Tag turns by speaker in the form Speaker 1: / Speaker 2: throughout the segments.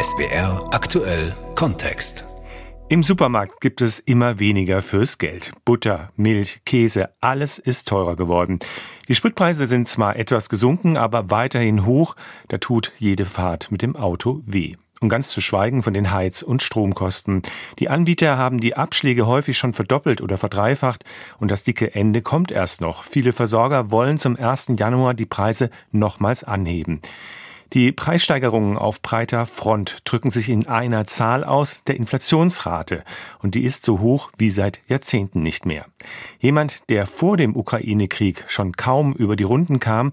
Speaker 1: SBR aktuell Kontext.
Speaker 2: Im Supermarkt gibt es immer weniger fürs Geld. Butter, Milch, Käse, alles ist teurer geworden. Die Spritpreise sind zwar etwas gesunken, aber weiterhin hoch. Da tut jede Fahrt mit dem Auto weh. Um ganz zu schweigen von den Heiz- und Stromkosten. Die Anbieter haben die Abschläge häufig schon verdoppelt oder verdreifacht und das dicke Ende kommt erst noch. Viele Versorger wollen zum 1. Januar die Preise nochmals anheben. Die Preissteigerungen auf breiter Front drücken sich in einer Zahl aus, der Inflationsrate. Und die ist so hoch wie seit Jahrzehnten nicht mehr. Jemand, der vor dem Ukraine-Krieg schon kaum über die Runden kam,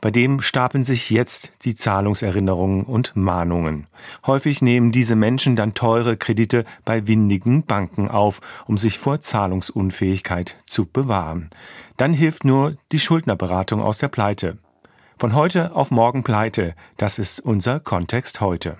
Speaker 2: bei dem stapeln sich jetzt die Zahlungserinnerungen und Mahnungen. Häufig nehmen diese Menschen dann teure Kredite bei windigen Banken auf, um sich vor Zahlungsunfähigkeit zu bewahren. Dann hilft nur die Schuldnerberatung aus der Pleite. Von heute auf morgen pleite, das ist unser Kontext heute.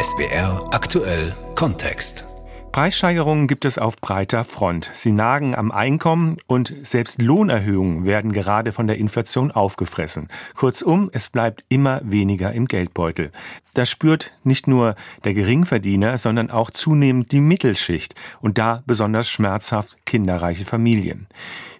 Speaker 1: SBR aktuell Kontext.
Speaker 2: Preissteigerungen gibt es auf breiter Front. Sie nagen am Einkommen und selbst Lohnerhöhungen werden gerade von der Inflation aufgefressen. Kurzum, es bleibt immer weniger im Geldbeutel. Das spürt nicht nur der Geringverdiener, sondern auch zunehmend die Mittelschicht und da besonders schmerzhaft kinderreiche Familien.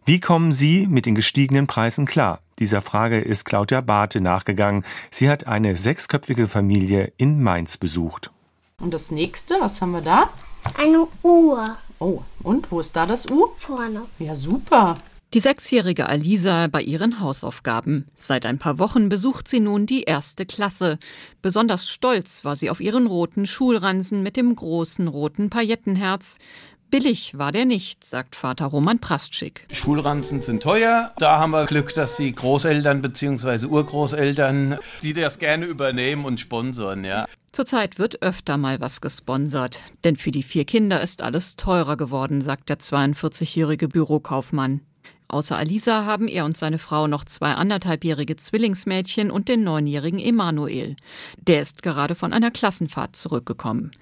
Speaker 2: Wie kommen Sie mit den gestiegenen Preisen klar? Dieser Frage ist Claudia Barthe nachgegangen. Sie hat eine sechsköpfige Familie in Mainz besucht.
Speaker 3: Und das nächste, was haben wir da?
Speaker 4: Eine Uhr.
Speaker 3: Oh, und wo ist da das U?
Speaker 4: Vorne.
Speaker 3: Ja, super.
Speaker 5: Die sechsjährige Alisa bei ihren Hausaufgaben. Seit ein paar Wochen besucht sie nun die erste Klasse. Besonders stolz war sie auf ihren roten Schulransen mit dem großen roten Paillettenherz. Billig war der nicht, sagt Vater Roman Prastschik.
Speaker 6: Schulranzen sind teuer. Da haben wir Glück, dass die Großeltern bzw. Urgroßeltern, die das gerne übernehmen und sponsoren, ja.
Speaker 5: Zurzeit wird öfter mal was gesponsert. Denn für die vier Kinder ist alles teurer geworden, sagt der 42-jährige Bürokaufmann. Außer Alisa haben er und seine Frau noch zwei anderthalbjährige Zwillingsmädchen und den neunjährigen Emanuel. Der ist gerade von einer Klassenfahrt zurückgekommen.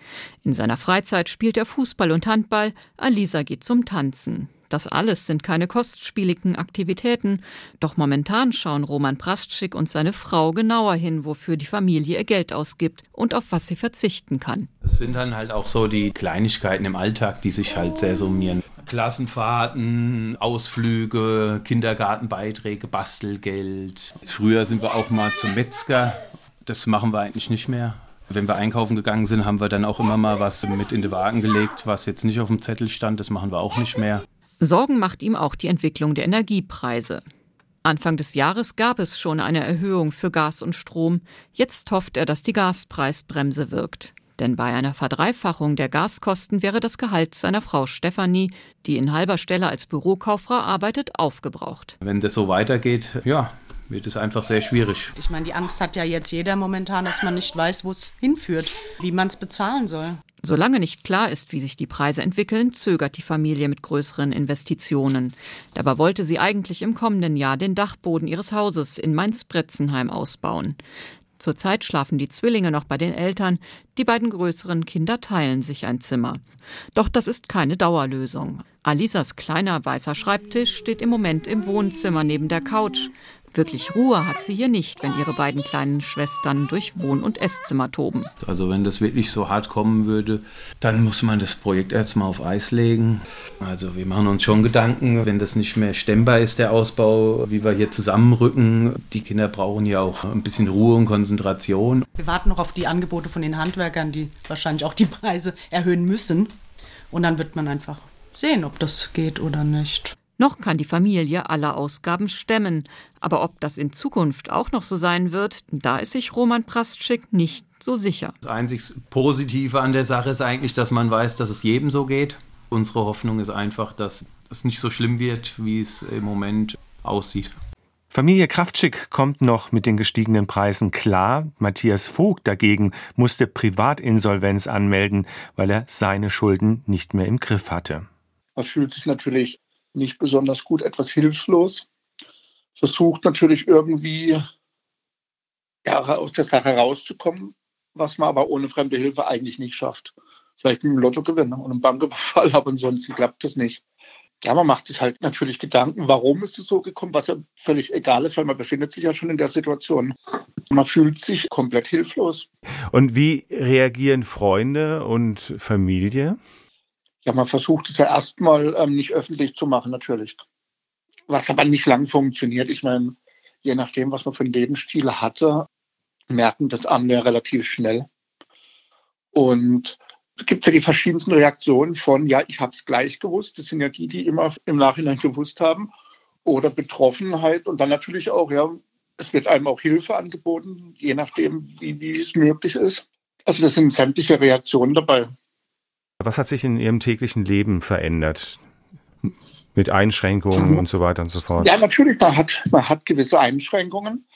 Speaker 5: In seiner Freizeit spielt er Fußball und Handball, Alisa geht zum Tanzen. Das alles sind keine kostspieligen Aktivitäten, doch momentan schauen Roman Prastschik und seine Frau genauer hin, wofür die Familie ihr Geld ausgibt und auf was sie verzichten kann.
Speaker 6: Es sind dann halt auch so die Kleinigkeiten im Alltag, die sich halt sehr summieren. Klassenfahrten, Ausflüge, Kindergartenbeiträge, Bastelgeld. Früher sind wir auch mal zum Metzger. Das machen wir eigentlich nicht mehr. Wenn wir einkaufen gegangen sind, haben wir dann auch immer mal was mit in den Wagen gelegt, was jetzt nicht auf dem Zettel stand. Das machen wir auch nicht mehr.
Speaker 5: Sorgen macht ihm auch die Entwicklung der Energiepreise. Anfang des Jahres gab es schon eine Erhöhung für Gas und Strom. Jetzt hofft er, dass die Gaspreisbremse wirkt. Denn bei einer Verdreifachung der Gaskosten wäre das Gehalt seiner Frau Stefanie, die in halber Stelle als Bürokauffrau arbeitet, aufgebraucht.
Speaker 6: Wenn das so weitergeht, ja, wird es einfach sehr schwierig.
Speaker 3: Ich meine, die Angst hat ja jetzt jeder momentan, dass man nicht weiß, wo es hinführt, wie man es bezahlen soll.
Speaker 5: Solange nicht klar ist, wie sich die Preise entwickeln, zögert die Familie mit größeren Investitionen. Dabei wollte sie eigentlich im kommenden Jahr den Dachboden ihres Hauses in Mainz-Bretzenheim ausbauen. Zurzeit schlafen die Zwillinge noch bei den Eltern, die beiden größeren Kinder teilen sich ein Zimmer. Doch das ist keine Dauerlösung. Alisas kleiner weißer Schreibtisch steht im Moment im Wohnzimmer neben der Couch. Wirklich Ruhe hat sie hier nicht, wenn ihre beiden kleinen Schwestern durch Wohn- und Esszimmer toben.
Speaker 6: Also wenn das wirklich so hart kommen würde, dann muss man das Projekt erstmal auf Eis legen. Also wir machen uns schon Gedanken, wenn das nicht mehr stemmbar ist, der Ausbau, wie wir hier zusammenrücken. Die Kinder brauchen ja auch ein bisschen Ruhe und Konzentration.
Speaker 3: Wir warten noch auf die Angebote von den Handwerkern, die wahrscheinlich auch die Preise erhöhen müssen. Und dann wird man einfach sehen, ob das geht oder nicht.
Speaker 5: Noch kann die Familie alle Ausgaben stemmen, aber ob das in Zukunft auch noch so sein wird, da ist sich Roman Prastschik nicht so sicher.
Speaker 6: Das einzig Positive an der Sache ist eigentlich, dass man weiß, dass es jedem so geht. Unsere Hoffnung ist einfach, dass es nicht so schlimm wird, wie es im Moment aussieht.
Speaker 2: Familie Kraftschick kommt noch mit den gestiegenen Preisen klar. Matthias Vogt dagegen musste Privatinsolvenz anmelden, weil er seine Schulden nicht mehr im Griff hatte.
Speaker 7: Man fühlt sich natürlich nicht besonders gut, etwas hilflos. Versucht natürlich irgendwie ja, aus der Sache rauszukommen, was man aber ohne fremde Hilfe eigentlich nicht schafft. Vielleicht mit einem Lottogewinn und einem Banküberfall, aber ansonsten klappt das nicht. ja, man macht sich halt natürlich Gedanken, warum ist es so gekommen, was ja völlig egal ist, weil man befindet sich ja schon in der Situation. Man fühlt sich komplett hilflos.
Speaker 8: Und wie reagieren Freunde und Familie?
Speaker 7: Ja, man versucht es ja erstmal ähm, nicht öffentlich zu machen, natürlich. Was aber nicht lang funktioniert. Ich meine, je nachdem, was man für einen Lebensstil hatte, merken das andere relativ schnell. Und es gibt ja die verschiedensten Reaktionen von, ja, ich habe es gleich gewusst. Das sind ja die, die immer im Nachhinein gewusst haben. Oder Betroffenheit und dann natürlich auch, ja, es wird einem auch Hilfe angeboten, je nachdem, wie, wie es möglich ist. Also das sind sämtliche Reaktionen dabei.
Speaker 8: Was hat sich in Ihrem täglichen Leben verändert? Mit Einschränkungen mhm. und so weiter und so fort.
Speaker 7: Ja, natürlich, man hat, man hat gewisse Einschränkungen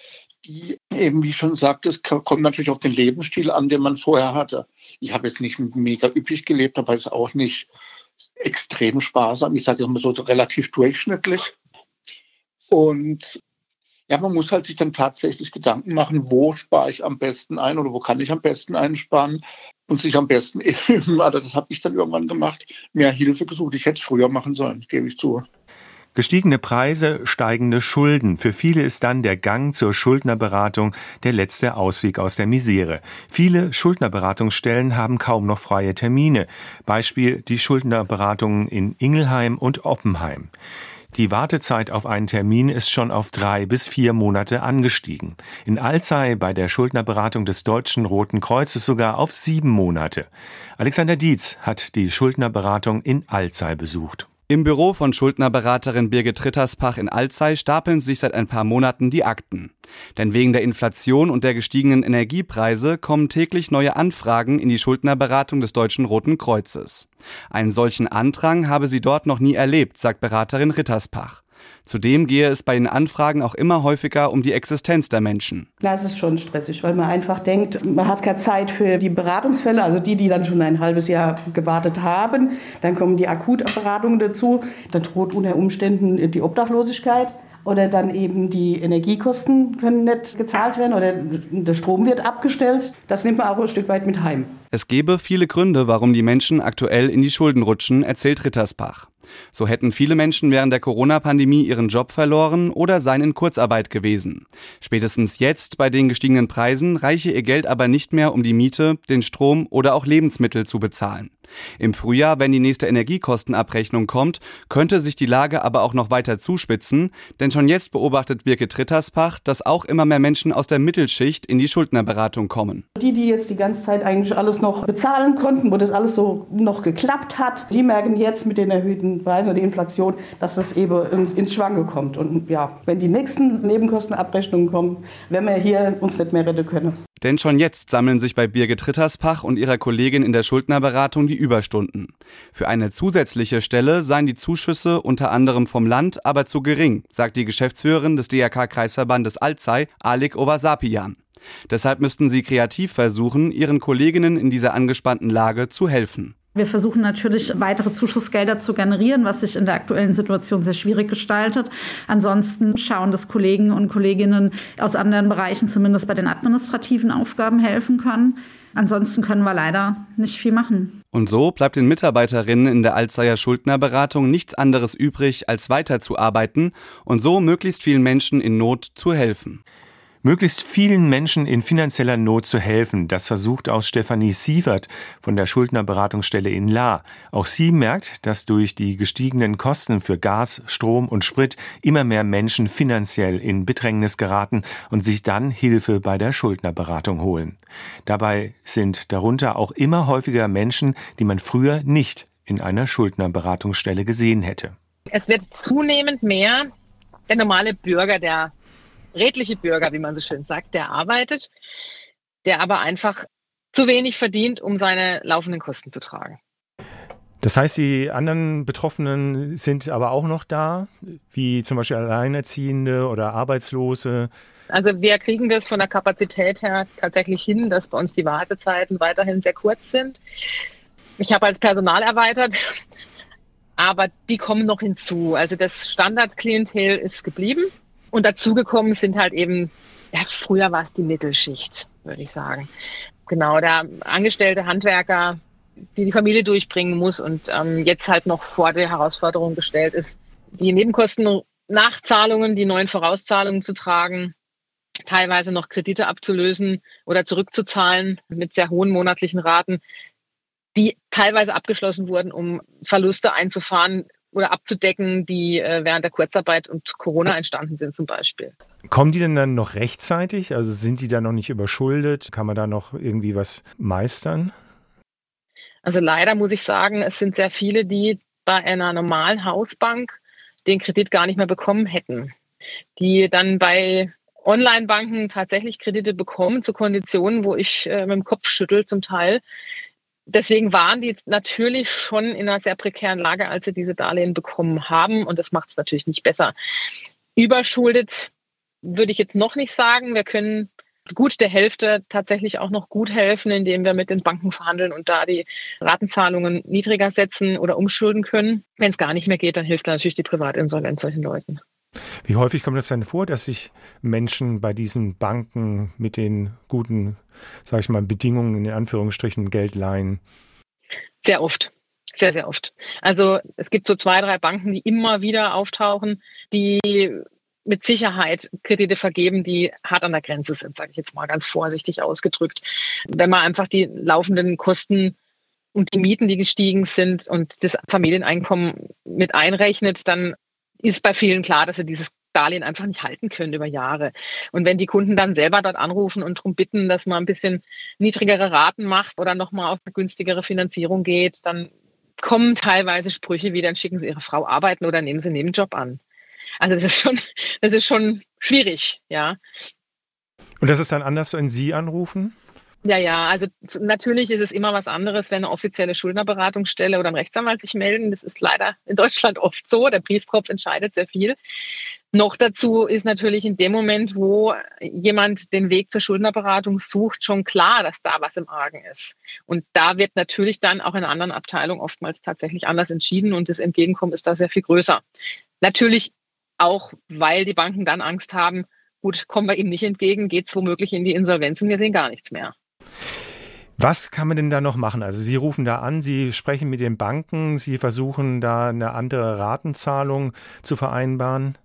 Speaker 7: die eben, wie schon sagte, es kommt natürlich auf den Lebensstil an, den man vorher hatte. Ich habe jetzt nicht mega üppig gelebt, aber es ist auch nicht extrem sparsam. Ich sage immer so relativ durchschnittlich. Und ja, man muss halt sich dann tatsächlich Gedanken machen, wo spare ich am besten ein oder wo kann ich am besten einsparen und sich am besten eben, also das habe ich dann irgendwann gemacht, mehr Hilfe gesucht. Ich hätte es früher machen sollen, gebe ich zu.
Speaker 8: Gestiegene Preise, steigende Schulden. Für viele ist dann der Gang zur Schuldnerberatung der letzte Ausweg aus der Misere. Viele Schuldnerberatungsstellen haben kaum noch freie Termine. Beispiel die Schuldnerberatungen in Ingelheim und Oppenheim. Die Wartezeit auf einen Termin ist schon auf drei bis vier Monate angestiegen. In Alzey bei der Schuldnerberatung des Deutschen Roten Kreuzes sogar auf sieben Monate. Alexander Dietz hat die Schuldnerberatung in Alzey besucht.
Speaker 9: Im Büro von Schuldnerberaterin Birgit Ritterspach in Alzey stapeln sich seit ein paar Monaten die Akten. Denn wegen der Inflation und der gestiegenen Energiepreise kommen täglich neue Anfragen in die Schuldnerberatung des Deutschen Roten Kreuzes. Einen solchen Andrang habe sie dort noch nie erlebt, sagt Beraterin Ritterspach. Zudem gehe es bei den Anfragen auch immer häufiger um die Existenz der Menschen.
Speaker 10: Ja, es ist schon stressig, weil man einfach denkt, man hat keine Zeit für die Beratungsfälle, also die, die dann schon ein halbes Jahr gewartet haben. Dann kommen die Akutberatungen dazu. Dann droht unter Umständen die Obdachlosigkeit oder dann eben die Energiekosten können nicht gezahlt werden oder der Strom wird abgestellt. Das nimmt man auch ein Stück weit mit heim.
Speaker 9: Es gebe viele Gründe, warum die Menschen aktuell in die Schulden rutschen, erzählt Rittersbach. So hätten viele Menschen während der Corona-Pandemie ihren Job verloren oder seien in Kurzarbeit gewesen. Spätestens jetzt bei den gestiegenen Preisen reiche ihr Geld aber nicht mehr, um die Miete, den Strom oder auch Lebensmittel zu bezahlen. Im Frühjahr, wenn die nächste Energiekostenabrechnung kommt, könnte sich die Lage aber auch noch weiter zuspitzen, denn schon jetzt beobachtet Birgit Ritterspach, dass auch immer mehr Menschen aus der Mittelschicht in die Schuldnerberatung kommen.
Speaker 10: Die, die jetzt die ganze Zeit eigentlich alles noch bezahlen konnten, wo das alles so noch geklappt hat, die merken jetzt mit den erhöhten Preisen und der Inflation, dass das eben ins Schwange kommt. Und ja, wenn die nächsten Nebenkostenabrechnungen kommen, werden wir hier uns nicht mehr retten können.
Speaker 9: Denn schon jetzt sammeln sich bei Birgit Ritterspach und ihrer Kollegin in der Schuldnerberatung die Überstunden. Für eine zusätzliche Stelle seien die Zuschüsse unter anderem vom Land aber zu gering, sagt die Geschäftsführerin des DRK-Kreisverbandes Alzey, Alik Ovasapian. Deshalb müssten sie kreativ versuchen, ihren Kolleginnen in dieser angespannten Lage zu helfen.
Speaker 11: Wir versuchen natürlich weitere Zuschussgelder zu generieren, was sich in der aktuellen Situation sehr schwierig gestaltet. Ansonsten schauen, dass Kollegen und Kolleginnen aus anderen Bereichen zumindest bei den administrativen Aufgaben helfen können. Ansonsten können wir leider nicht viel machen.
Speaker 9: Und so bleibt den Mitarbeiterinnen in der Alzeier Schuldnerberatung nichts anderes übrig, als weiterzuarbeiten und so möglichst vielen Menschen in Not zu helfen
Speaker 8: möglichst vielen Menschen in finanzieller Not zu helfen. Das versucht auch Stefanie Sievert von der Schuldnerberatungsstelle in La. Auch sie merkt, dass durch die gestiegenen Kosten für Gas, Strom und Sprit immer mehr Menschen finanziell in Bedrängnis geraten und sich dann Hilfe bei der Schuldnerberatung holen. Dabei sind darunter auch immer häufiger Menschen, die man früher nicht in einer Schuldnerberatungsstelle gesehen hätte.
Speaker 2: Es wird zunehmend mehr der normale Bürger, der redliche Bürger, wie man so schön sagt, der arbeitet, der aber einfach zu wenig verdient, um seine laufenden Kosten zu tragen.
Speaker 8: Das heißt, die anderen Betroffenen sind aber auch noch da, wie zum Beispiel Alleinerziehende oder Arbeitslose.
Speaker 2: Also wir kriegen das von der Kapazität her tatsächlich hin, dass bei uns die Wartezeiten weiterhin sehr kurz sind. Ich habe als Personal erweitert, aber die kommen noch hinzu. Also das Standardklientel ist geblieben. Und dazugekommen sind halt eben, ja, früher war es die Mittelschicht, würde ich sagen. Genau, der angestellte Handwerker, die die Familie durchbringen muss und ähm, jetzt halt noch vor der Herausforderung gestellt ist, die Nebenkosten Nachzahlungen, die neuen Vorauszahlungen zu tragen, teilweise noch Kredite abzulösen oder zurückzuzahlen mit sehr hohen monatlichen Raten, die teilweise abgeschlossen wurden, um Verluste einzufahren oder abzudecken, die äh, während der Kurzarbeit und Corona entstanden sind zum Beispiel.
Speaker 8: Kommen die denn dann noch rechtzeitig? Also sind die da noch nicht überschuldet? Kann man da noch irgendwie was meistern?
Speaker 2: Also leider muss ich sagen, es sind sehr viele, die bei einer normalen Hausbank den Kredit gar nicht mehr bekommen hätten. Die dann bei Online-Banken tatsächlich Kredite bekommen zu Konditionen, wo ich äh, mit dem Kopf schüttel zum Teil. Deswegen waren die natürlich schon in einer sehr prekären Lage, als sie diese Darlehen bekommen haben. Und das macht es natürlich nicht besser. Überschuldet würde ich jetzt noch nicht sagen. Wir können gut der Hälfte tatsächlich auch noch gut helfen, indem wir mit den Banken verhandeln und da die Ratenzahlungen niedriger setzen oder umschulden können. Wenn es gar nicht mehr geht, dann hilft natürlich die Privatinsolvenz solchen Leuten.
Speaker 8: Wie häufig kommt es denn vor, dass sich Menschen bei diesen Banken mit den guten, sage ich mal, Bedingungen in Anführungsstrichen Geld leihen?
Speaker 2: Sehr oft. Sehr, sehr oft. Also es gibt so zwei, drei Banken, die immer wieder auftauchen, die mit Sicherheit Kredite vergeben, die hart an der Grenze sind, sage ich jetzt mal ganz vorsichtig ausgedrückt. Wenn man einfach die laufenden Kosten und die Mieten, die gestiegen sind und das Familieneinkommen mit einrechnet, dann ist bei vielen klar, dass sie dieses Darlehen einfach nicht halten können über Jahre. Und wenn die Kunden dann selber dort anrufen und darum bitten, dass man ein bisschen niedrigere Raten macht oder nochmal auf eine günstigere Finanzierung geht, dann kommen teilweise Sprüche wie, dann schicken sie ihre Frau arbeiten oder nehmen sie einen Nebenjob an. Also das ist schon, das ist schon schwierig, ja.
Speaker 8: Und das ist dann anders, wenn Sie anrufen?
Speaker 2: Ja, ja, also natürlich ist es immer was anderes, wenn eine offizielle Schuldnerberatungsstelle oder ein Rechtsanwalt sich melden. Das ist leider in Deutschland oft so. Der Briefkopf entscheidet sehr viel. Noch dazu ist natürlich in dem Moment, wo jemand den Weg zur Schuldnerberatung sucht, schon klar, dass da was im Argen ist. Und da wird natürlich dann auch in anderen Abteilung oftmals tatsächlich anders entschieden und das Entgegenkommen ist da sehr viel größer. Natürlich auch, weil die Banken dann Angst haben, gut, kommen wir ihm nicht entgegen, geht es womöglich in die Insolvenz und wir sehen gar nichts mehr.
Speaker 8: Was kann man denn da noch machen? Also Sie rufen da an, Sie sprechen mit den Banken, Sie versuchen da eine andere Ratenzahlung zu vereinbaren.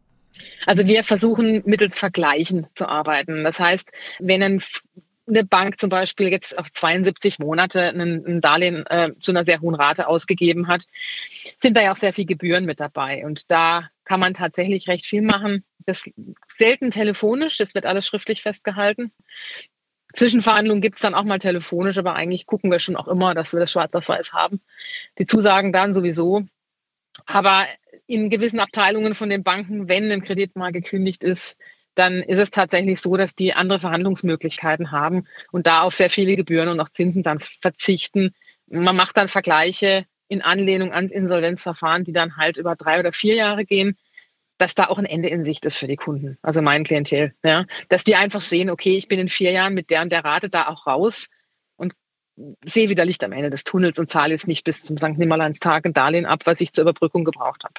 Speaker 2: Also wir versuchen mittels Vergleichen zu arbeiten. Das heißt, wenn ein eine Bank zum Beispiel jetzt auf 72 Monate ein, Darlehen äh, zu einer sehr hohen Rate ausgegeben hat, sind da ja auch sehr viel Gebühren mit dabei. Und da kann man tatsächlich recht viel machen. Das selten telefonisch, das wird alles schriftlich festgehalten. Zwischenverhandlungen gibt es dann auch mal telefonisch, aber eigentlich gucken wir schon auch immer, dass wir das schwarz auf weiß haben. Die Zusagen dann sowieso. Aber in gewissen Abteilungen von den Banken, wenn ein Kredit mal gekündigt ist, dann ist es tatsächlich so, dass die andere Verhandlungsmöglichkeiten haben und da auf sehr viele Gebühren und auch Zinsen dann verzichten. Man macht dann Vergleiche in Anlehnung ans Insolvenzverfahren, die dann halt über drei oder vier Jahre gehen, dass da auch ein Ende in Sicht ist für die Kunden, also mein Klientel. Ja? Dass die einfach sehen, okay, ich bin in vier Jahren mit der und der Rate da auch raus und sehe wieder Licht am Ende des Tunnels und zahle jetzt nicht bis zum St. Nimmerleins Tag ein Darlehen ab, was ich zur Überbrückung gebraucht habe.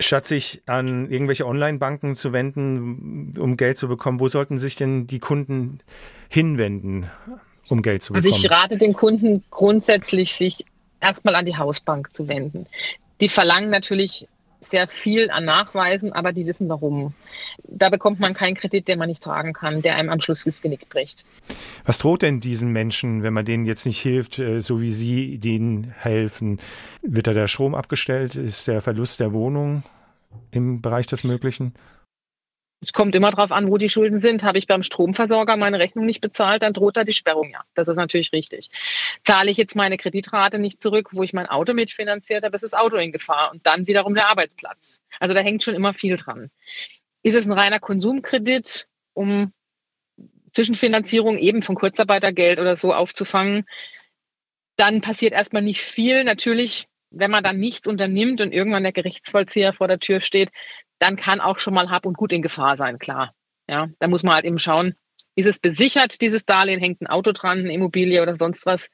Speaker 8: Statt sich an irgendwelche Online-Banken zu wenden, um Geld zu bekommen, wo sollten sich denn die Kunden hinwenden, um Geld zu bekommen?
Speaker 2: Also ich rate den Kunden grundsätzlich, sich erstmal an die Hausbank zu wenden. Die verlangen natürlich sehr viel an Nachweisen, aber die wissen warum. Da bekommt man keinen Kredit, den man nicht tragen kann, der einem am Schluss ins Genick bricht.
Speaker 8: Was droht denn diesen Menschen, wenn man denen jetzt nicht hilft, äh, so wie Sie denen helfen? Wird da der Strom abgestellt? Ist der Verlust der Wohnung im Bereich des Möglichen?
Speaker 2: Es kommt immer darauf an, wo die Schulden sind. Habe ich beim Stromversorger meine Rechnung nicht bezahlt, dann droht da die Sperrung. Ja, das ist natürlich richtig. Zahle ich jetzt meine Kreditrate nicht zurück, wo ich mein Auto mitfinanziert habe, ist das Auto in Gefahr und dann wiederum der Arbeitsplatz. Also da hängt schon immer viel dran. Ist es ein reiner Konsumkredit, um Zwischenfinanzierung eben von Kurzarbeitergeld oder so aufzufangen, dann passiert erstmal nicht viel. Natürlich, wenn man dann nichts unternimmt und irgendwann der Gerichtsvollzieher vor der Tür steht, dann kann auch schon mal Hab und Gut in Gefahr sein, klar. Ja, da muss man halt eben schauen, ist es besichert, dieses Darlehen, hängt ein Auto dran, eine Immobilie oder sonst was,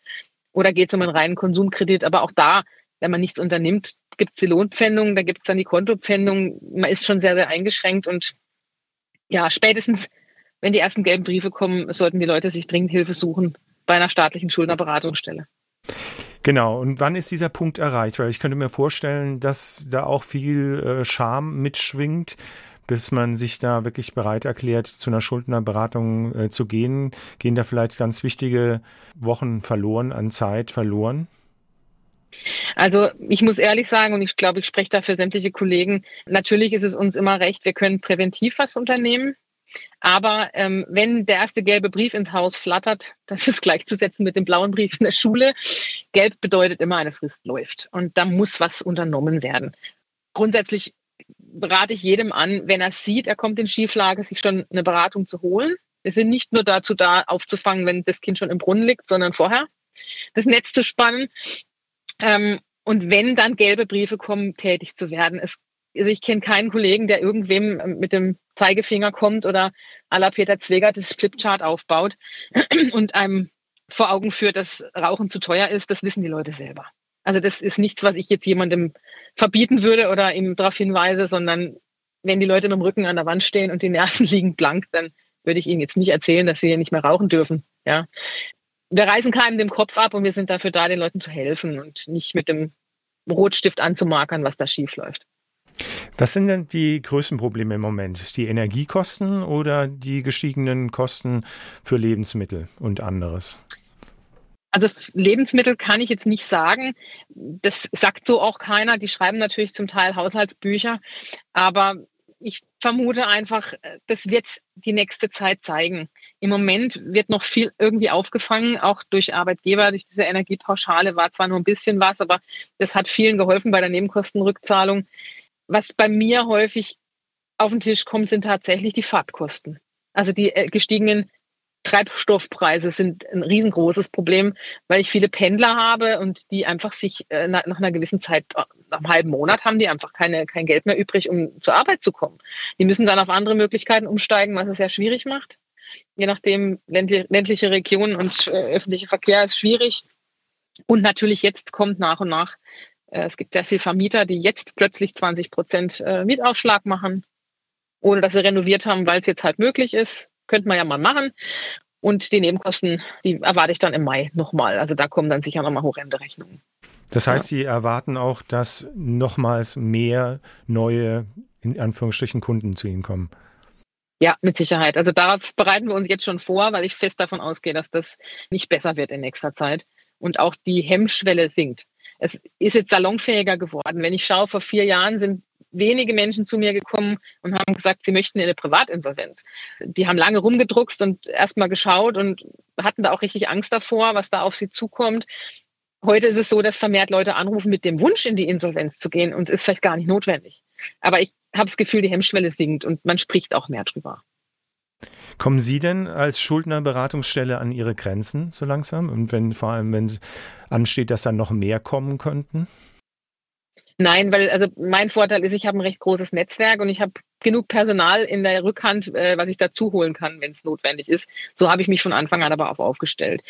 Speaker 2: oder geht es um einen reinen Konsumkredit. Aber auch da, wenn man nichts unternimmt, gibt es die Lohnpfändung, da gibt es dann die Kontopfändung. Man ist schon sehr, sehr eingeschränkt und ja, spätestens, wenn die ersten gelben Briefe kommen, sollten die Leute sich dringend Hilfe suchen bei einer staatlichen Schuldnerberatungsstelle.
Speaker 8: Genau, und wann ist dieser Punkt erreicht? Weil ich könnte mir vorstellen, dass da auch viel äh, Scham mitschwingt, bis man sich da wirklich bereit erklärt, zu einer Schuldnerberatung äh, zu gehen. Gehen da vielleicht ganz wichtige Wochen verloren, an Zeit verloren?
Speaker 2: Also ich muss ehrlich sagen, und ich glaube, ich spreche da für sämtliche Kollegen, natürlich ist es uns immer recht, wir können präventiv was unternehmen. Aber ähm, wenn der erste gelbe Brief ins Haus flattert, das ist gleichzusetzen mit dem blauen Brief in der Schule. Gelb bedeutet immer, eine Frist läuft. Und da muss was unternommen werden. Grundsätzlich berate ich jedem an, wenn er sieht, er kommt in Schieflage, sich schon eine Beratung zu holen. Wir sind nicht nur dazu da, aufzufangen, wenn das Kind schon im Brunnen liegt, sondern vorher das Netz zu spannen. Ähm, und wenn dann gelbe Briefe kommen, tätig zu werden. Es, also ich kenne keinen Kollegen, der irgendwem ähm, mit dem Zeigefinger kommt oder à la Peter Zweger das Flipchart aufbaut und einem vor Augen führt, dass Rauchen zu teuer ist. Das wissen die Leute selber. Also das ist nichts, was ich jetzt jemandem verbieten würde oder ihm darauf hinweise, sondern wenn die Leute mit dem Rücken an der Wand stehen und die Nerven liegen blank, dann würde ich ihnen jetzt nicht erzählen, dass sie hier nicht mehr rauchen dürfen. Ja, wir reißen keinem den Kopf ab und wir sind dafür da, den Leuten zu helfen und nicht mit dem Rotstift anzumarkern, was da schief läuft.
Speaker 8: Was sind denn die größten Probleme im Moment? Die Energiekosten oder die gestiegenen Kosten für Lebensmittel und anderes?
Speaker 2: Also Lebensmittel kann ich jetzt nicht sagen. Das sagt so auch keiner. Die schreiben natürlich zum Teil Haushaltsbücher. Aber ich vermute einfach, das wird die nächste Zeit zeigen. Im Moment wird noch viel irgendwie aufgefangen, auch durch Arbeitgeber, durch diese Energiepauschale war zwar nur ein bisschen was, aber das hat vielen geholfen bei der Nebenkostenrückzahlung. Was bei mir häufig auf den Tisch kommt, sind tatsächlich die Fahrtkosten. Also die äh, gestiegenen Treibstoffpreise sind ein riesengroßes Problem, weil ich viele Pendler habe und die einfach sich äh, nach, einer gewissen Zeit, äh, nach einem halben Monat haben die einfach keine, kein Geld mehr übrig, um zur Arbeit zu kommen. Die müssen dann auf andere Möglichkeiten umsteigen, was es sehr schwierig macht. Je nachdem, ländliche Regionen und öffentlicher Verkehr ist schwierig. Und natürlich jetzt kommt nach und nach, es gibt sehr viele Vermieter, die jetzt plötzlich 20 Prozent äh, Mietaufschlag machen, ohne dass sie renoviert haben, weil es jetzt halt möglich ist könnte man ja mal machen. Und die Nebenkosten, die erwarte ich dann im Mai nochmal. Also da kommen dann sicher nochmal horrende Rechnungen.
Speaker 8: Das heißt, Sie erwarten auch, dass nochmals mehr neue, in Anführungsstrichen, Kunden zu Ihnen kommen.
Speaker 2: Ja, mit Sicherheit. Also darauf bereiten wir uns jetzt schon vor, weil ich fest davon ausgehe, dass das nicht besser wird in nächster Zeit und auch die Hemmschwelle sinkt. Es ist jetzt salonfähiger geworden. Wenn ich schaue, vor vier Jahren sind wenige Menschen zu mir gekommen und haben gesagt, sie möchten in eine Privatinsolvenz. Die haben lange rumgedruckst und erstmal geschaut und hatten da auch richtig Angst davor, was da auf sie zukommt. Heute ist es so, dass vermehrt Leute anrufen mit dem Wunsch, in die Insolvenz zu gehen und es ist vielleicht gar nicht notwendig. Aber ich habe das Gefühl, die Hemmschwelle sinkt und man spricht auch mehr drüber.
Speaker 8: Kommen Sie denn als Schuldnerberatungsstelle an Ihre Grenzen so langsam? Und wenn vor allem, wenn ansteht, dass dann noch mehr kommen könnten?
Speaker 2: Nein, weil also mein Vorteil ist, ich habe ein recht großes Netzwerk und ich habe genug Personal in der Rückhand, äh, was ich dazu holen kann, wenn es notwendig ist. So habe ich mich von Anfang an aber auch aufgestellt.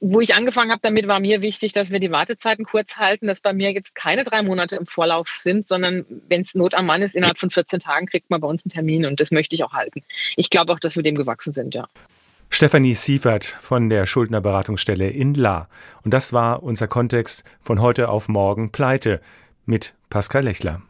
Speaker 2: Wo ich angefangen habe damit, war mir wichtig, dass wir die Wartezeiten kurz halten, dass bei mir jetzt keine drei Monate im Vorlauf sind, sondern wenn es Not am Mann ist, innerhalb von 14 Tagen kriegt man bei uns einen Termin und das möchte ich auch halten. Ich glaube auch, dass wir dem gewachsen sind, ja.
Speaker 8: Stefanie Siefert von der Schuldnerberatungsstelle in La. Und das war unser Kontext von heute auf morgen Pleite mit Pascal Lechler.